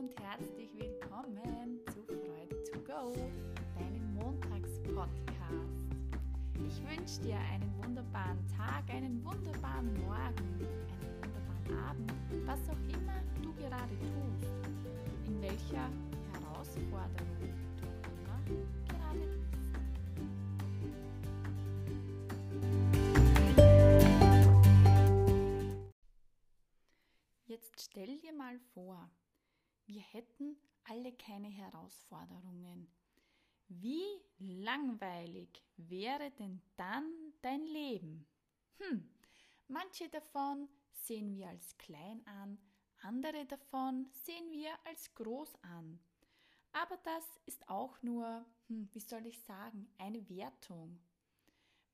und herzlich willkommen zu Freude to Go, deinem Montagspodcast. Ich wünsche dir einen wunderbaren Tag, einen wunderbaren Morgen, einen wunderbaren Abend, was auch immer du gerade tust, in welcher Herausforderung du immer gerade bist. Jetzt stell dir mal vor, wir hätten alle keine Herausforderungen. Wie langweilig wäre denn dann dein Leben? Hm, manche davon sehen wir als klein an, andere davon sehen wir als groß an. Aber das ist auch nur, hm, wie soll ich sagen, eine Wertung.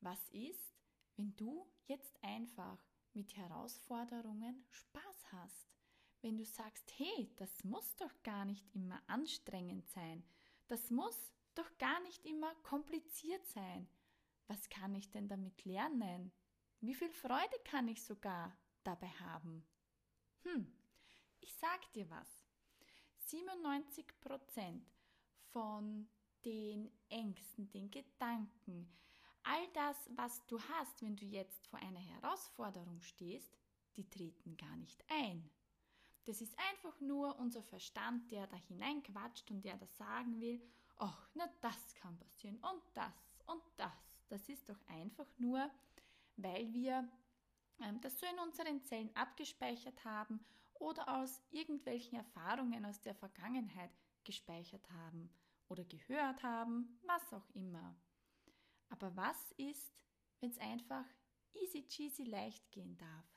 Was ist, wenn du jetzt einfach mit Herausforderungen Spaß hast? Wenn du sagst, hey, das muss doch gar nicht immer anstrengend sein. Das muss doch gar nicht immer kompliziert sein. Was kann ich denn damit lernen? Wie viel Freude kann ich sogar dabei haben? Hm, ich sag dir was. 97% von den Ängsten, den Gedanken, all das, was du hast, wenn du jetzt vor einer Herausforderung stehst, die treten gar nicht ein. Das ist einfach nur unser Verstand, der da hineinquatscht und der das sagen will ach, na das kann passieren und das und das. Das ist doch einfach nur, weil wir ähm, das so in unseren Zellen abgespeichert haben oder aus irgendwelchen Erfahrungen aus der Vergangenheit gespeichert haben oder gehört haben, was auch immer. Aber was ist, wenn es einfach easy cheesy leicht gehen darf?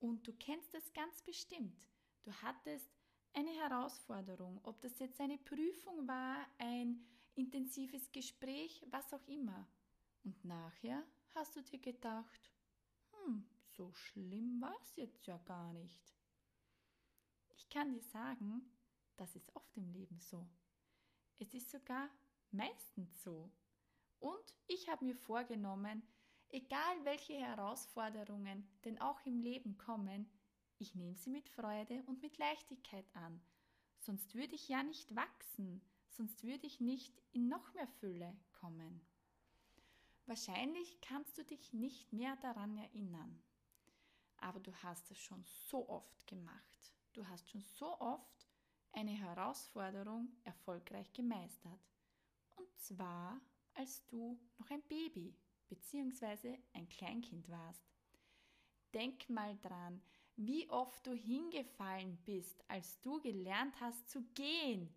Und du kennst das ganz bestimmt. Du hattest eine Herausforderung, ob das jetzt eine Prüfung war, ein intensives Gespräch, was auch immer. Und nachher hast du dir gedacht, hm, so schlimm war es jetzt ja gar nicht. Ich kann dir sagen, das ist oft im Leben so. Es ist sogar meistens so. Und ich habe mir vorgenommen, egal welche Herausforderungen denn auch im Leben kommen, ich nehme sie mit Freude und mit Leichtigkeit an. Sonst würde ich ja nicht wachsen, sonst würde ich nicht in noch mehr Fülle kommen. Wahrscheinlich kannst du dich nicht mehr daran erinnern. Aber du hast es schon so oft gemacht. Du hast schon so oft eine Herausforderung erfolgreich gemeistert. Und zwar, als du noch ein Baby bzw. ein Kleinkind warst. Denk mal dran, wie oft du hingefallen bist, als du gelernt hast zu gehen.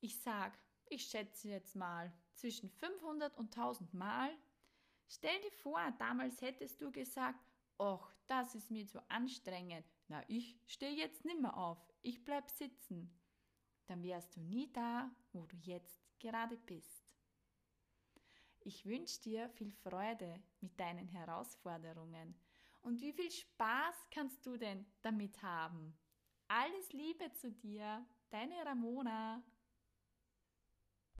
Ich sag, ich schätze jetzt mal zwischen 500 und 1000 Mal. Stell dir vor, damals hättest du gesagt, Och, das ist mir zu anstrengend. Na, ich stehe jetzt nimmer auf. Ich bleib sitzen. Dann wärst du nie da, wo du jetzt gerade bist. Ich wünsche dir viel Freude mit deinen Herausforderungen und wie viel Spaß kannst du denn damit haben? Alles Liebe zu dir, deine Ramona.